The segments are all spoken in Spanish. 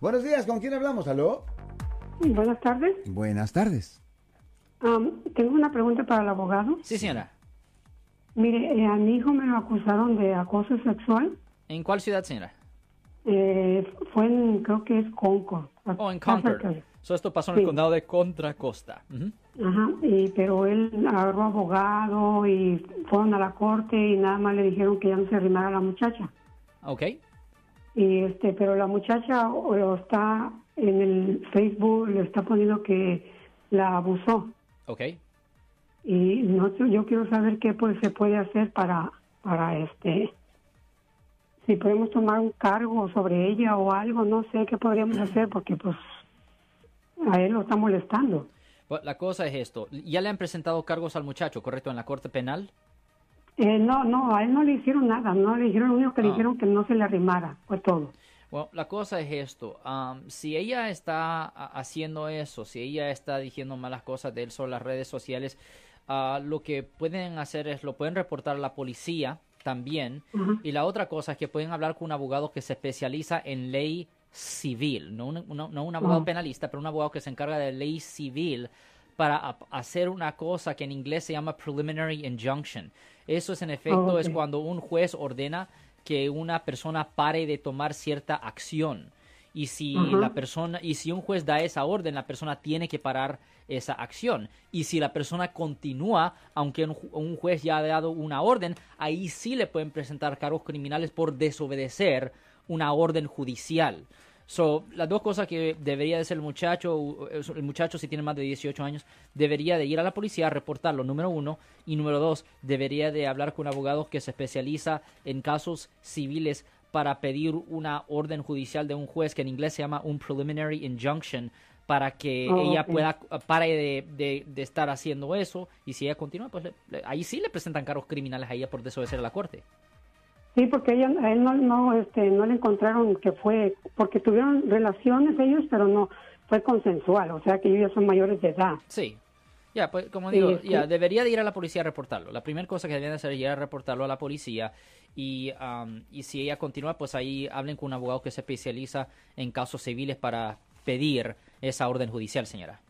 Buenos días, ¿con quién hablamos? ¿Aló? Buenas tardes. Buenas tardes. Am, tengo una pregunta para el abogado. Sí, señora. Mire, eh, a mi hijo me lo acusaron de acoso sexual. ¿En cuál ciudad, señora? Eh, fue en, creo que es Concord. Oh, en Concord. So, esto pasó en el condado de Contra Costa. Ajá, y, pero él agarró abogado y fueron a la corte y nada más le dijeron que ya no se arrimara a la muchacha. Ok. Y este, pero la muchacha lo está en el Facebook, le está poniendo que la abusó. Ok. y no sé, yo quiero saber qué pues se puede hacer para para este si podemos tomar un cargo sobre ella o algo no sé qué podríamos hacer porque pues a él lo está molestando la cosa es esto. Ya le han presentado cargos al muchacho, ¿correcto? En la corte penal. Eh, no no a él no le hicieron nada no le dijeron lo único que le Ah. dijeron que no se le arrimara fue todo Bueno, la cosa es esto. am, si ella está haciendo eso, si ella está diciendo malas cosas de él sobre las redes sociales, ah, lo que pueden hacer es lo pueden reportar a la policía también. Y la otra cosa es que pueden hablar con un abogado que se especializa en ley civil, no un, no- no un abogado penalista, pero un abogado que se encarga de ley civil para hacer una cosa que en inglés se llama preliminary injunction. Eso es en efecto Oh, es ok. cuando un juez ordena que una persona pare de tomar cierta acción. Y si la persona y si un juez da esa orden, la persona tiene que parar esa acción. Y si la persona continúa, aunque un, un juez ya ha dado una orden, ahí sí le pueden presentar cargos criminales por desobedecer una orden judicial. So, las dos cosas que debería de hacer el muchacho, el muchacho si tiene más de 18 años, debería de ir a la policía a reportarlo, número uno, y número dos, debería de hablar con un abogado que se especializa en casos civiles para pedir una orden judicial de un juez que en inglés se llama un preliminary injunction para que Oh, ella pueda pare de, de- de estar haciendo eso. Y si ella continúa pues le- le- ahí sí le presentan cargos criminales a ella por desobedecer a la corte sí porque ella a él no no este no le encontraron que fue porque tuvieron relaciones ellos pero no fue consensual o sea que ellos ya son mayores de edad Sí. Ya, pues como digo, ya debería de ir a la policía a reportarlo. La primera cosa que deberían de hacer es ir a reportarlo a la policía y, am, y si ella continúa, pues ahí hablen con un abogado que se especializa en casos civiles para pedir esa orden judicial, señora.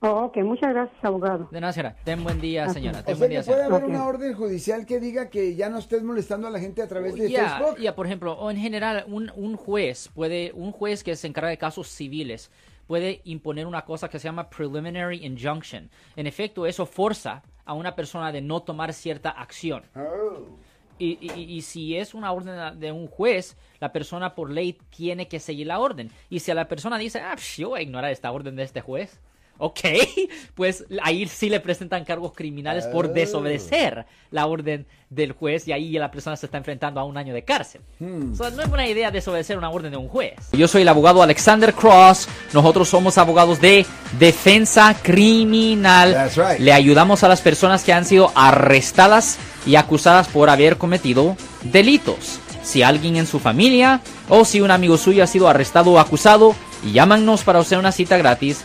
Oh, ok muchas gracias abogado De nada, señora. Ten buen día, Ajá. señora. O sea buen que día, puede señora. haber una orden judicial que diga que ya no estés molestando a la gente a través de Ya, Facebook. ya, por ejemplo, o en general, un, un juez puede, un juez que se encarga de casos civiles puede imponer una cosa que se llama preliminary injunction. En efecto, eso forza a una persona de no tomar cierta acción. Oh. Y, y- y si es una orden de un juez, la persona por ley tiene que seguir la orden. Y si a la persona dice, ah, yo voy a ignorar esta orden de este juez, ok, pues ahí sí le presentan cargos criminales por Oh. desobedecer la orden del juez y ahí la persona se está enfrentando a un año de cárcel. Hmm. O sea, no es buena idea desobedecer una orden de un juez. Yo soy el abogado Alexander Cross. Nosotros somos abogados de defensa criminal. That's right. Le ayudamos a las personas que han sido arrestadas y acusadas por haber cometido delitos. Si alguien en su familia o si un amigo suyo ha sido arrestado o acusado, llámanos para hacer una cita gratis.